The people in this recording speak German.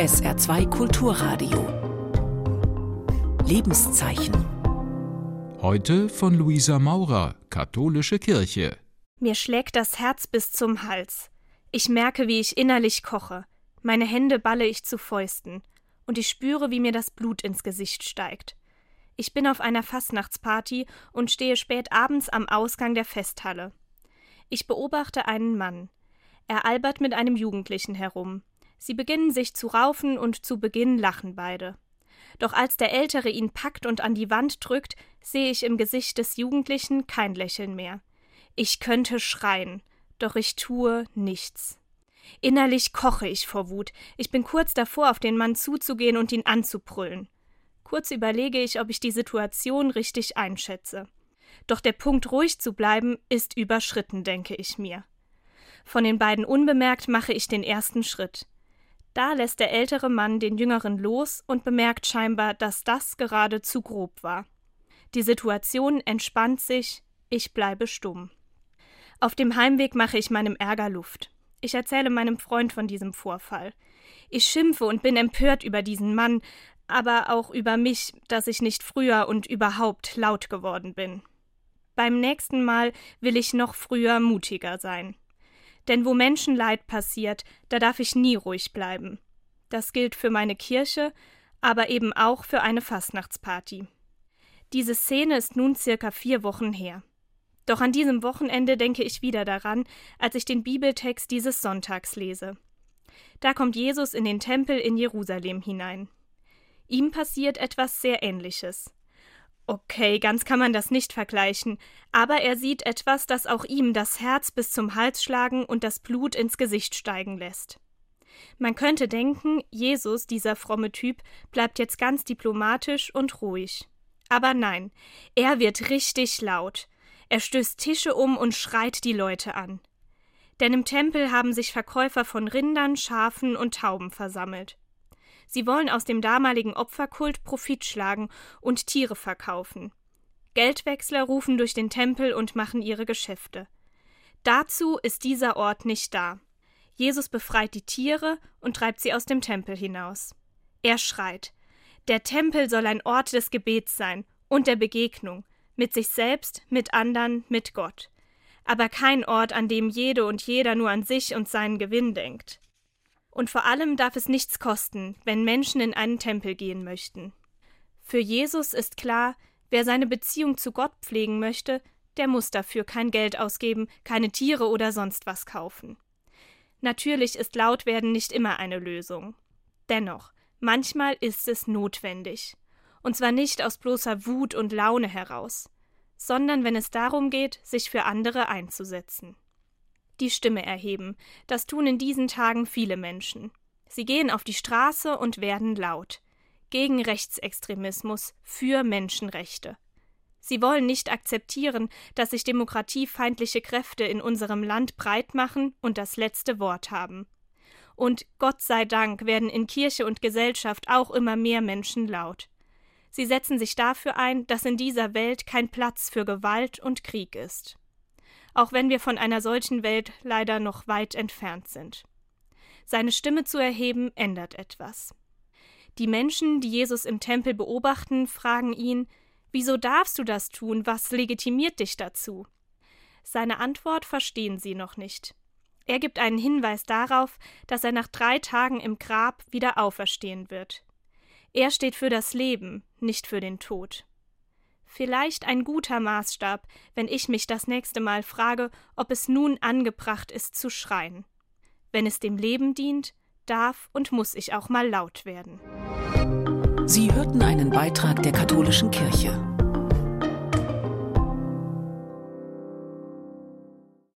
SR2 Kulturradio. Lebenszeichen. Heute von Luisa Maurer, Katholische Kirche. Mir schlägt das Herz bis zum Hals. Ich merke, wie ich innerlich koche. Meine Hände balle ich zu Fäusten. Und ich spüre, wie mir das Blut ins Gesicht steigt. Ich bin auf einer Fastnachtsparty und stehe spät abends am Ausgang der Festhalle. Ich beobachte einen Mann. Er albert mit einem Jugendlichen herum. Sie beginnen sich zu raufen und zu Beginn lachen beide. Doch als der Ältere ihn packt und an die Wand drückt, sehe ich im Gesicht des Jugendlichen kein Lächeln mehr. Ich könnte schreien, doch ich tue nichts. Innerlich koche ich vor Wut. Ich bin kurz davor, auf den Mann zuzugehen und ihn anzubrüllen. Kurz überlege ich, ob ich die Situation richtig einschätze. Doch der Punkt, ruhig zu bleiben, ist überschritten, denke ich mir. Von den beiden unbemerkt mache ich den ersten Schritt. Da lässt der ältere Mann den jüngeren los und bemerkt scheinbar, dass das gerade zu grob war. Die Situation entspannt sich, ich bleibe stumm. Auf dem Heimweg mache ich meinem Ärger Luft. Ich erzähle meinem Freund von diesem Vorfall. Ich schimpfe und bin empört über diesen Mann, aber auch über mich, dass ich nicht früher und überhaupt laut geworden bin. Beim nächsten Mal will ich noch früher mutiger sein. Denn wo Menschenleid passiert, da darf ich nie ruhig bleiben. Das gilt für meine Kirche, aber eben auch für eine Fastnachtsparty. Diese Szene ist nun circa vier Wochen her. Doch an diesem Wochenende denke ich wieder daran, als ich den Bibeltext dieses Sonntags lese. Da kommt Jesus in den Tempel in Jerusalem hinein. Ihm passiert etwas sehr Ähnliches. Okay, ganz kann man das nicht vergleichen, aber er sieht etwas, das auch ihm das Herz bis zum Hals schlagen und das Blut ins Gesicht steigen lässt. Man könnte denken, Jesus, dieser fromme Typ, bleibt jetzt ganz diplomatisch und ruhig. Aber nein, er wird richtig laut. Er stößt Tische um und schreit die Leute an. Denn im Tempel haben sich Verkäufer von Rindern, Schafen und Tauben versammelt. Sie wollen aus dem damaligen Opferkult Profit schlagen und Tiere verkaufen. Geldwechsler rufen durch den Tempel und machen ihre Geschäfte. Dazu ist dieser Ort nicht da. Jesus befreit die Tiere und treibt sie aus dem Tempel hinaus. Er schreit Der Tempel soll ein Ort des Gebets sein und der Begegnung, mit sich selbst, mit anderen, mit Gott, aber kein Ort, an dem jede und jeder nur an sich und seinen Gewinn denkt. Und vor allem darf es nichts kosten, wenn Menschen in einen Tempel gehen möchten. Für Jesus ist klar, wer seine Beziehung zu Gott pflegen möchte, der muss dafür kein Geld ausgeben, keine Tiere oder sonst was kaufen. Natürlich ist Lautwerden nicht immer eine Lösung. Dennoch, manchmal ist es notwendig. Und zwar nicht aus bloßer Wut und Laune heraus, sondern wenn es darum geht, sich für andere einzusetzen die Stimme erheben. Das tun in diesen Tagen viele Menschen. Sie gehen auf die Straße und werden laut. Gegen Rechtsextremismus, für Menschenrechte. Sie wollen nicht akzeptieren, dass sich demokratiefeindliche Kräfte in unserem Land breit machen und das letzte Wort haben. Und Gott sei Dank werden in Kirche und Gesellschaft auch immer mehr Menschen laut. Sie setzen sich dafür ein, dass in dieser Welt kein Platz für Gewalt und Krieg ist auch wenn wir von einer solchen Welt leider noch weit entfernt sind. Seine Stimme zu erheben ändert etwas. Die Menschen, die Jesus im Tempel beobachten, fragen ihn Wieso darfst du das tun? Was legitimiert dich dazu? Seine Antwort verstehen sie noch nicht. Er gibt einen Hinweis darauf, dass er nach drei Tagen im Grab wieder auferstehen wird. Er steht für das Leben, nicht für den Tod. Vielleicht ein guter Maßstab, wenn ich mich das nächste Mal frage, ob es nun angebracht ist zu schreien. Wenn es dem Leben dient, darf und muss ich auch mal laut werden. Sie hörten einen Beitrag der katholischen Kirche.